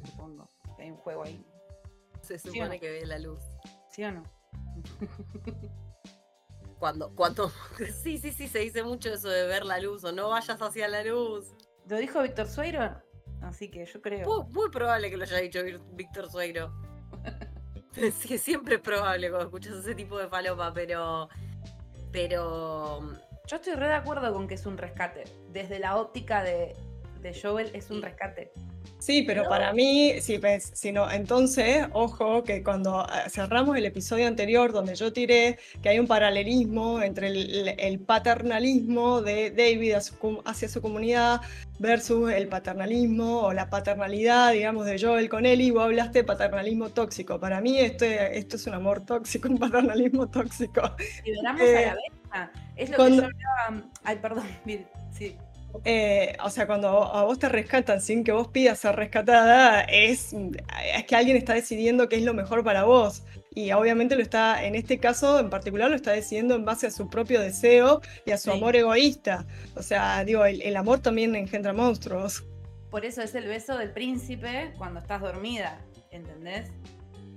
Supongo hay un juego ahí. Se supone que ve la luz. ¿Sí o no? cuando, cuando, sí, sí, sí, se dice mucho eso de ver la luz o no vayas hacia la luz. ¿Lo dijo Víctor Sueiro? Así que yo creo. Muy, probable que lo haya dicho Víctor Sueiro. sí, siempre es probable cuando escuchas ese tipo de falopa, pero. Pero. Yo estoy re de acuerdo con que es un rescate. Desde la óptica de, de Joel es un rescate. Sí, pero para mí, sí, pues, sino, entonces, ojo, que cuando ah, cerramos el episodio anterior donde yo tiré que hay un paralelismo entre el, paternalismo de David hacia su comunidad versus el paternalismo o la paternalidad, digamos, de Joel con Ellie, vos hablaste de paternalismo tóxico. Para mí esto, esto es un amor tóxico, un paternalismo tóxico. Liberamos a la eh, vez. Es lo que yo hablaba... Ay, perdón, sí. Eh, o sea, cuando a vos te rescatan sin que vos pidas ser rescatada, es, es que alguien está decidiendo qué es lo mejor para vos. Y obviamente lo está, en este caso en particular, lo está decidiendo en base a su propio deseo y a su amor egoísta. O sea, digo, el, amor también engendra monstruos. Por eso es el beso del príncipe cuando estás dormida, ¿entendés?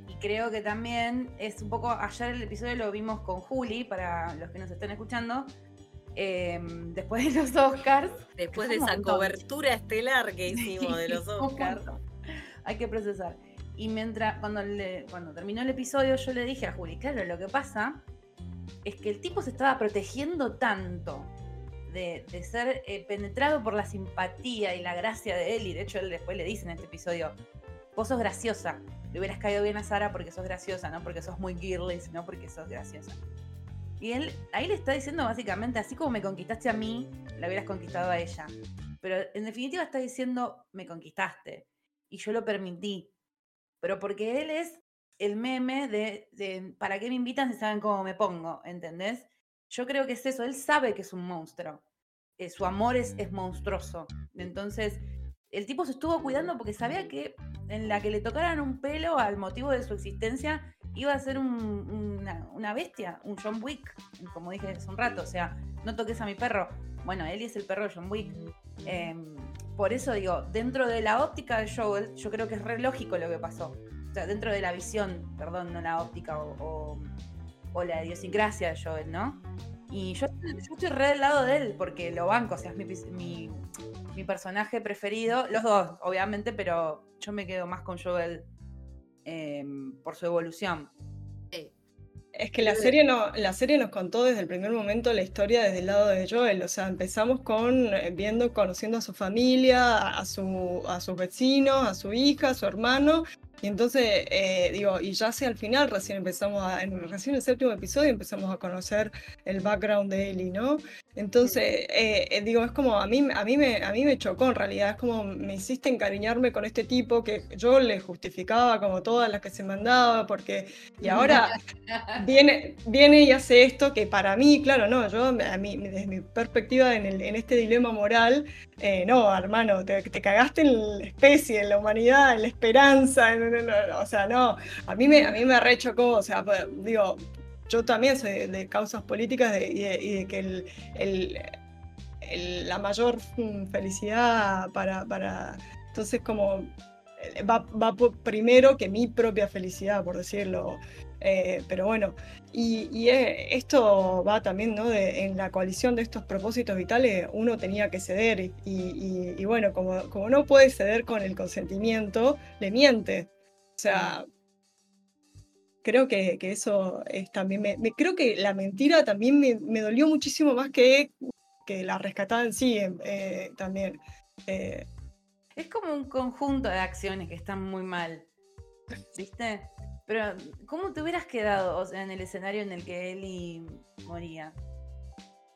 Y creo que también es un poco, ayer el episodio lo vimos con Juli, para los que nos estén escuchando, Em, después de los Oscars. Después de esa cobertura estelar que hicimos de los Oscars. Hay que procesar. Y mientras, cuando, le, cuando terminó el episodio, yo le dije a Juli, claro, lo que pasa es que el tipo se estaba protegiendo tanto de, ser eh, penetrado por la simpatía y la gracia de él, y de hecho él después le dice en este episodio, vos sos graciosa, le hubieras caído bien a Sara porque sos graciosa, no porque sos muy girly, sino porque sos graciosa. Y él ahí le está diciendo básicamente, así como me conquistaste a mí, la hubieras conquistado a ella. Pero en definitiva está diciendo, me conquistaste. Y yo lo permití. Pero porque él es el meme de, ¿para qué me invitan si saben cómo me pongo? ¿Entendés? Yo creo que es eso. Él sabe que es un monstruo. Eh, su amor es, es monstruoso. Entonces, el tipo se estuvo cuidando porque sabía que en la que le tocaran un pelo al motivo de su existencia iba a ser una, bestia, un John Wick, como dije hace un rato, o sea, no toques a mi perro. Bueno, él es el perro de John Wick. Em, por eso digo, dentro de la óptica de Joel, yo creo que es re lógico lo que pasó. O sea, dentro de la visión, perdón, no la óptica o, la idiosincrasia de Joel, ¿no? Y yo, estoy re del lado de él, porque lo banco, o sea, es mi, mi personaje preferido. Los dos, obviamente, pero yo me quedo más con Joel Em, por su evolución. Es que la serie, no, la serie nos contó desde el primer momento la historia desde el lado de Joel. O sea, empezamos con eh, viendo, conociendo a su familia, a, su, a sus vecinos, a su hija, a su hermano, y entonces, eh, digo, y ya hacia el final, recién empezamos a, en, recién el séptimo episodio empezamos a conocer el background de Ellie, ¿no? Entonces, eh, eh, digo, es como, a mí, a, mí me, a mí me chocó en realidad, es como me hiciste encariñarme con este tipo que yo le justificaba como todas las que se mandaba, porque, y ahora viene, viene y hace esto que para mí, claro, no, yo, a mí, desde mi perspectiva en, el, en este dilema moral, no, hermano, te, te, cagaste en la especie, en la humanidad, en la esperanza, en o sea, no, a mí me, a mí me rechocó, o sea, pues, digo, yo también soy de, causas políticas y, de, que el, la mayor felicidad para, para, entonces como eh, va, va primero que mi propia felicidad, por decirlo. Eh, pero bueno, y, eh, esto va también, ¿no? en la coalición de estos propósitos vitales, uno tenía que ceder y, bueno, como, como, no puede ceder con el consentimiento, le miente. O sea, creo que, eso es también, me, creo que la mentira también me, dolió muchísimo más que, que la rescatada en sí también. Es como un conjunto de acciones que están muy mal. ¿Viste? Pero, ¿cómo te hubieras quedado en el escenario en el que Eli moría?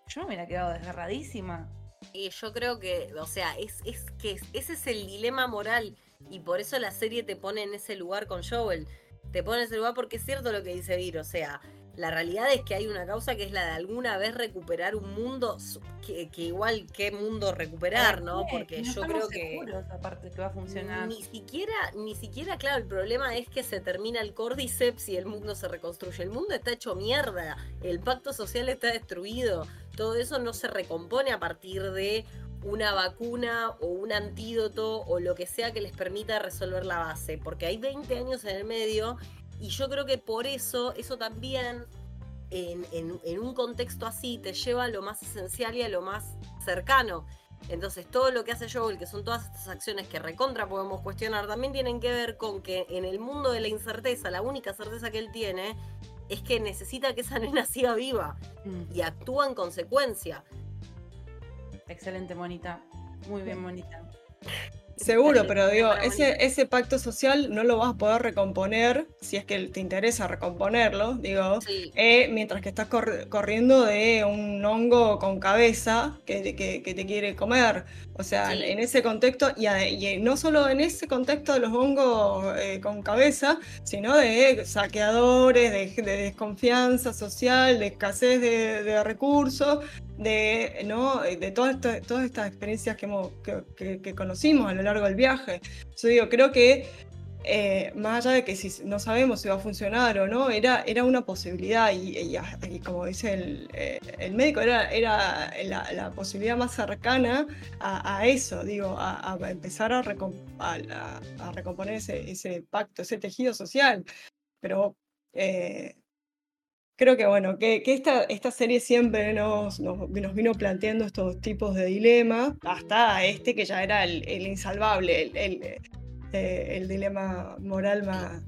Yo me hubiera quedado desgarradísima. Y yo creo que, o sea, es, es que ese es el dilema moral. Y por eso la serie te pone en ese lugar con Joel. Te pone en ese lugar porque es cierto lo que dice Vir. O sea, la realidad es que hay una causa que es la de alguna vez recuperar un mundo que, igual qué mundo recuperar, ¿no? Porque yo creo que aparte que va a funcionar. Ni siquiera, ni siquiera, claro, el problema es que se termina el Cordyceps y el mundo se reconstruye. El mundo está hecho mierda, el pacto social está destruido. Todo eso no se recompone a partir de una vacuna o un antídoto o lo que sea que les permita resolver la base, porque hay 20 años en el medio y yo creo que por eso, eso también, en, un contexto así, te lleva a lo más esencial y a lo más cercano. Entonces, todo lo que hace Joel, que son todas estas acciones que recontra podemos cuestionar, también tienen que ver con que en el mundo de la incerteza, la única certeza que él tiene es que necesita que esa nena siga viva mm. y actúa en consecuencia. Excelente, Monita. Muy bien, Monita. Seguro, pero digo, ese, ese pacto social no lo vas a poder recomponer si es que te interesa recomponerlo, digo, eh, mientras que estás corriendo de un hongo con cabeza que, que, te quiere comer. O sea, en ese contexto, y, no solo en ese contexto de los hongos eh, con cabeza, sino de saqueadores, de, desconfianza social, de escasez de recursos, de, ¿no? de todas, todas estas experiencias que, que, conocimos a lo largo del viaje. Yo digo, creo que eh, más allá de que si no sabemos si va a funcionar o no, era, era una posibilidad y, como dice el, eh, el, médico, era, era la, posibilidad más cercana a, eso, digo, a, empezar a, recomponer ese, ese, pacto, ese tejido social. Pero eh, creo que bueno, que, esta, esta, serie siempre nos, nos, vino planteando estos tipos de dilemas, hasta este que ya era el, insalvable, el, eh, el, dilema moral más,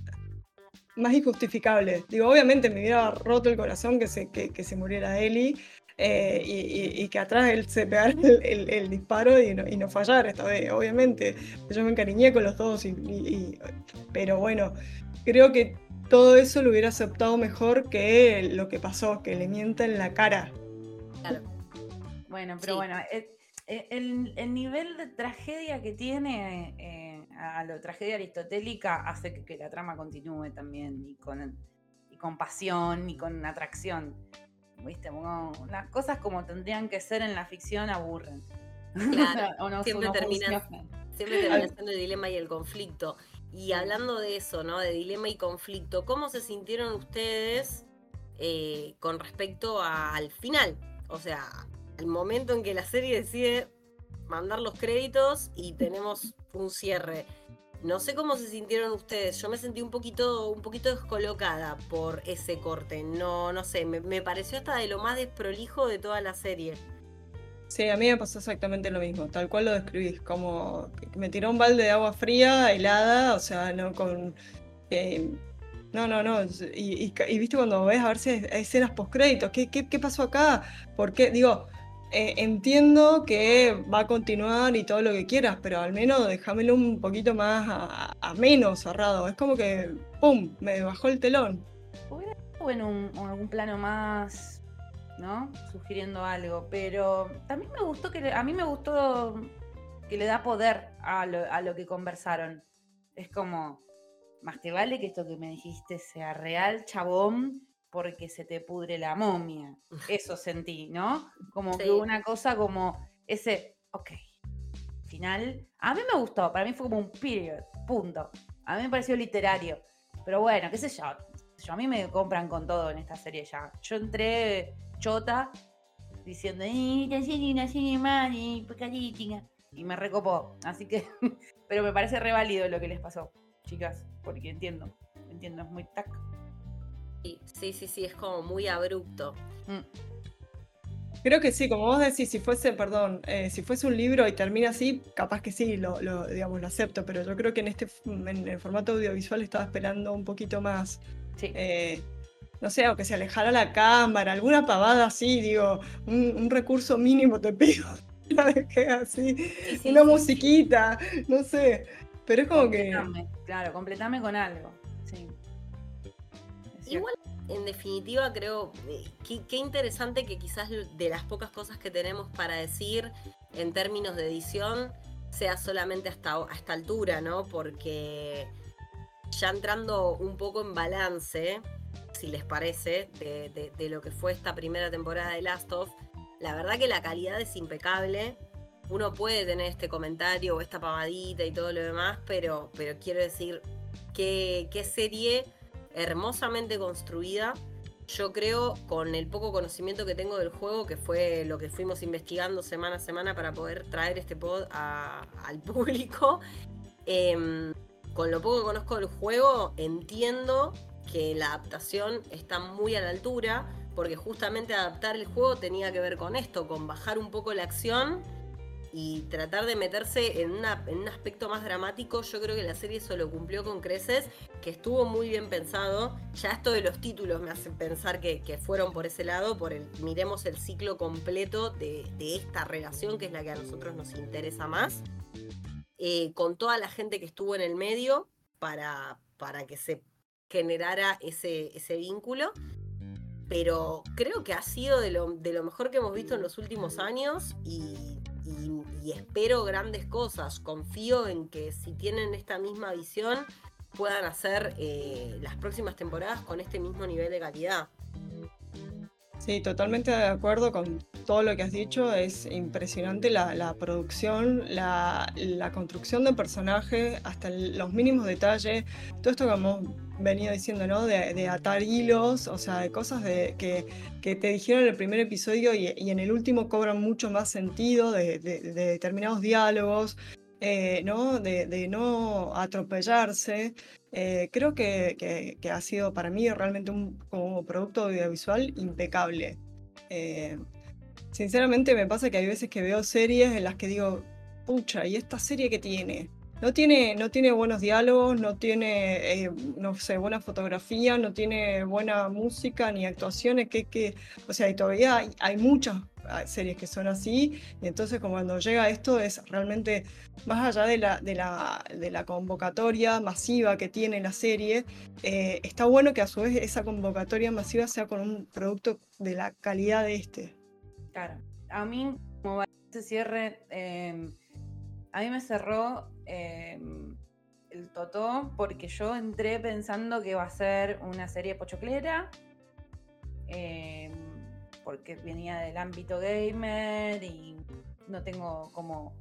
más injustificable. Digo, obviamente me hubiera roto el corazón que se, que, se muriera Eli. Eh, y, que atrás él se pegara el, disparo y no, y no, fallara esta vez, obviamente. Yo me encariñé con los dos, y, pero bueno, creo que todo eso lo hubiera aceptado mejor que lo que pasó, que le mienta en la cara. Claro. Bueno, pero bueno, eh, eh, el, nivel de tragedia que tiene eh, a la tragedia aristotélica hace que, la trama continúe también y con, y con pasión y con atracción. ¿Viste? las cosas como tendrían que ser en la ficción aburren. Claro, siempre, termina, siempre termina siendo el dilema y el conflicto. Y hablando de eso, ¿no? De dilema y conflicto, ¿cómo se sintieron ustedes eh, con respecto al final? O sea, al momento en que la serie decide mandar los créditos y tenemos un cierre. No sé cómo se sintieron ustedes. Yo me sentí un poquito, un poquito descolocada por ese corte. No, no sé, me, me pareció hasta de lo más desprolijo de toda la serie. Sí, a mí me pasó exactamente lo mismo, tal cual lo describís, como me tiró un balde de agua fría, helada, o sea, no con... Eh, no, no, no, y, viste cuando ves a ver si hay escenas postcréditos, ¿qué, qué, pasó acá? ¿Por qué? Digo, eh, entiendo que va a continuar y todo lo que quieras, pero al menos déjamelo un poquito más a, menos cerrado. Es como que, ¡pum!, me bajó el telón. Hubiera un, algún plano más ¿no? Sugiriendo algo, pero también me gustó que, a mí me gustó que le da poder a lo, que conversaron. Es como, más te vale que esto que me dijiste sea real, chabón, porque se te pudre la momia. Eso sentí, ¿no? Como que una cosa como ese, ok, final. A mí me gustó, para mí fue como un period, punto. A mí me pareció literario. Pero bueno, qué sé yo. Yo a mí me compran con todo en esta serie ya. Yo entré chota diciendo, ¡eh, la serie una serie más, Y me recopó. Así que, pero me parece re válido lo que les pasó, chicas, porque entiendo, entiendo, es muy tac. Sí, sí, sí, es como muy abrupto. Mm. Creo que sí, como vos decís, si fuese, perdón, eh, si fuese un libro y termina así, capaz que sí, lo, digamos, lo acepto, pero yo creo que en este en el formato audiovisual estaba esperando un poquito más. Sí. Eh, no sé, o que se alejara la cámara, alguna pavada así, digo, un, recurso mínimo te pido. La dejé así, una musiquita, no sé. Pero es como que. Claro, completame con algo. Sí. Igual en definitiva creo eh, qué interesante que quizás de las pocas cosas que tenemos para decir en términos de edición sea solamente hasta a esta altura, ¿no? Porque ya entrando un poco en balance, si les parece, de, lo que fue esta primera temporada de Last of, la verdad que la calidad es impecable. Uno puede tener este comentario o esta pamadita y todo lo demás, pero, pero quiero decir, qué, qué serie hermosamente construida. Yo creo, con el poco conocimiento que tengo del juego, que fue lo que fuimos investigando semana a semana para poder traer este pod al público, em, con lo poco que conozco del juego, entiendo que la adaptación está muy a la altura, porque justamente adaptar el juego tenía que ver con esto, con bajar un poco la acción y tratar de meterse en, un aspecto más dramático, yo creo que la serie eso lo cumplió con creces, que estuvo muy bien pensado. Ya esto de los títulos me hace pensar que, fueron por ese lado, por el miremos el ciclo completo de, esta relación, que es la que a nosotros nos interesa más, eh, con toda la gente que estuvo en el medio para, para que se generara ese, ese vínculo pero creo que ha sido de lo, de lo, mejor que hemos visto en los últimos años y espero grandes cosas. Confío en que si tienen esta misma visión puedan hacer eh, las próximas temporadas con este mismo nivel de calidad. Sí, totalmente de acuerdo con todo lo que has dicho. Es impresionante la, producción, la, construcción de personajes, hasta los mínimos detalles. Todo esto que hemos venido diciendo, ¿no? De, atar hilos, o sea, de cosas de, que, te dijeron en el primer episodio y, en el último cobran mucho más sentido de, determinados diálogos, eh, ¿no? De, no atropellarse. Eh, creo que, ha sido para mí realmente un producto audiovisual impecable. Eh, sinceramente me pasa que hay veces que veo series en las que digo, pucha, ¿y esta serie que tiene? No tiene, no tiene buenos diálogos, no tiene, eh, no sé, buena fotografía, no tiene buena música ni actuaciones, que, que o sea, todavía hay, muchas ah, series que son así, y entonces cuando llega esto es realmente, más allá de la, de la, de la convocatoria masiva que tiene la serie, eh, está bueno que a su vez esa convocatoria masiva sea con un producto de la calidad de este. Claro, a mí, como va ese cierre, em, a mí me cerró Em, el Totó porque yo entré pensando que va a ser una serie pochoclera, em, porque venía del ámbito gamer y no tengo como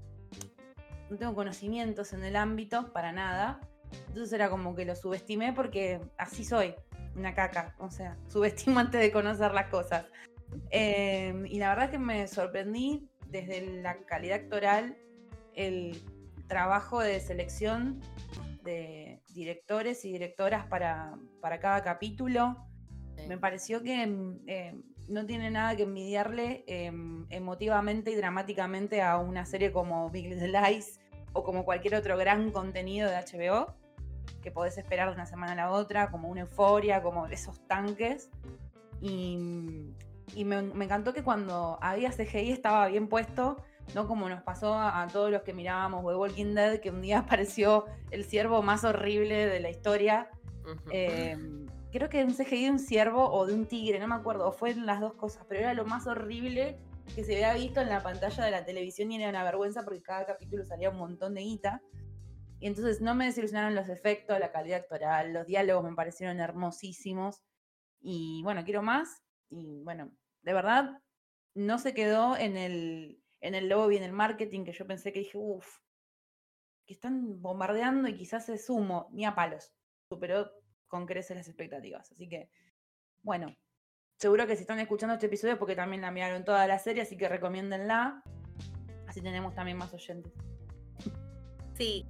no tengo conocimientos en el ámbito para nada. Entonces era como que lo subestimé porque así soy, una caca. O sea, subestimo antes de conocer las cosas. Em, y la verdad es que me sorprendí desde la calidad actoral, el trabajo de selección de directores y directoras para, cada capítulo. Me pareció que mm, eh, no tiene nada que envidiarle em, emotivamente y dramáticamente a una serie como Big Little Lies o como cualquier otro gran contenido de HBO que podés esperar de una semana a la otra, como una euforia, como esos tanques. Y, me, me encantó que cuando había CGI estaba bien puesto no como nos pasó a, todos los que mirábamos The Walking Dead, que un día apareció el ciervo más horrible de la historia. Eh, creo que un CGI de un ciervo o de un tigre, no me acuerdo, o fue las dos cosas, pero era lo más horrible que se había visto en la pantalla de la televisión y era una vergüenza porque cada capítulo salía un montón de guita. Y entonces no me desilusionaron los efectos, la calidad actoral, los diálogos me parecieron hermosísimos. Y bueno, quiero más. Y bueno, de verdad, no se quedó en el, en el lobby, en el marketing, que yo pensé que dije, uff, que están bombardeando y quizás es humo, ni a palos. Superó con creces las expectativas. Así que, bueno, seguro que si están escuchando este episodio es porque también la miraron toda la serie, así que recomiéndenla. Así tenemos también más oyentes. Sí,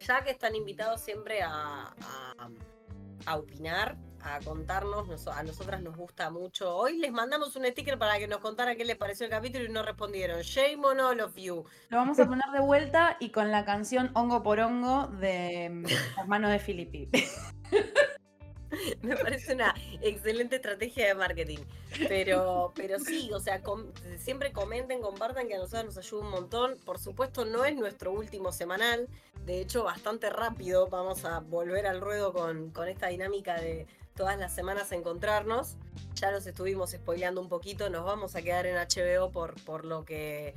ya que están invitados siempre a, a opinar, a contarnos. a nosotras nos gusta mucho. Hoy les mandamos un sticker para que nos contaran qué les pareció el capítulo y no respondieron. Shame on all of you. Lo vamos a poner de vuelta y con la canción Hongo por Hongo de mm, Hermano de Filippi. Me parece una excelente estrategia de marketing. Pero, pero sí, o sea, siempre comenten, compartan, que a nosotros nos ayuda un montón. Por supuesto, no es nuestro último semanal. De hecho, bastante rápido vamos a volver al ruedo con, con esta dinámica de todas las semanas encontrarnos. Ya los estuvimos spoileando un poquito, nos vamos a quedar en HBO por, por lo que...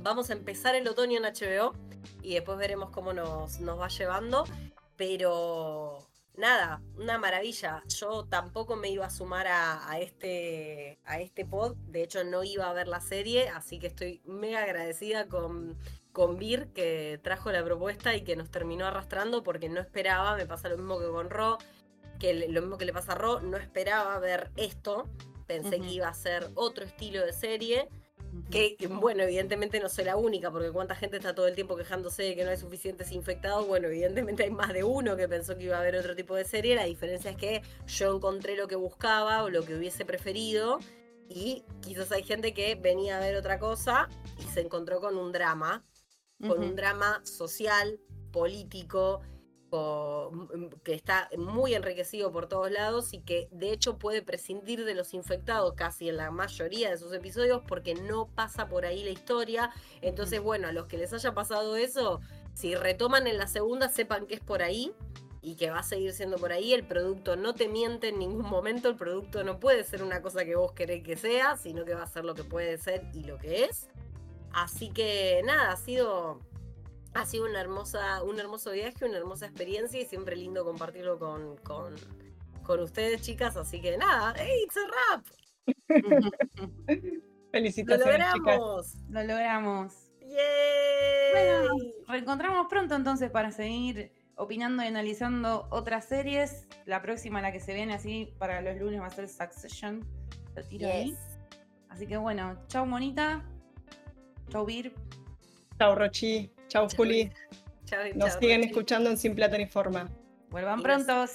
vamos a empezar el otoño en HBO y después veremos cómo nos, nos va llevando. Pero nada, una maravilla. Yo tampoco me iba a sumar a, este, a este pod, de hecho no iba a ver la serie, así que estoy mega agradecida con, con Vir que trajo la propuesta y que nos terminó arrastrando porque no esperaba, me pasa lo mismo que con Ro, que lo mismo que le pasa a Ro, no esperaba ver esto, pensé que iba a ser otro estilo de serie que, bueno, evidentemente no soy la única, porque cuánta gente está todo el tiempo quejándose de que no hay suficientes infectados. Bueno, evidentemente hay más de uno que pensó que iba a haber otro tipo de serie. La diferencia es que yo encontré lo que buscaba o lo que hubiese preferido. Y quizás hay gente que venía a ver otra cosa y se encontró con un drama, con un drama social, político, Mm, que está muy enriquecido por todos lados y que de hecho puede prescindir de los infectados casi en la mayoría de sus episodios porque no pasa por ahí la historia. Entonces, bueno, a los que les haya pasado eso, si retoman en la segunda, sepan que es por ahí y que va a seguir siendo por ahí. El producto no te miente en ningún momento, el producto no puede ser una cosa que vos querés que sea, sino que va a ser lo que puede ser y lo que es. Así que nada, ha sido ha sido una hermosa, un hermoso viaje, una hermosa experiencia y siempre lindo compartirlo con, con, ustedes, chicas. Así que nada, ¡hey, it's a rap! Felicitaciones, Lo logramos. Lo logramos. Bueno, reencontramos pronto entonces para seguir opinando y analizando otras series. La próxima, la que se viene así para los lunes, va a ser Succession. Lo tiro ahí. Así que bueno, chau Monita. Chau Vir. Chau Rochi. Chau, Juli. Nos siguen escuchando en Sin Plata ni Forma. Vuelvan y prontos.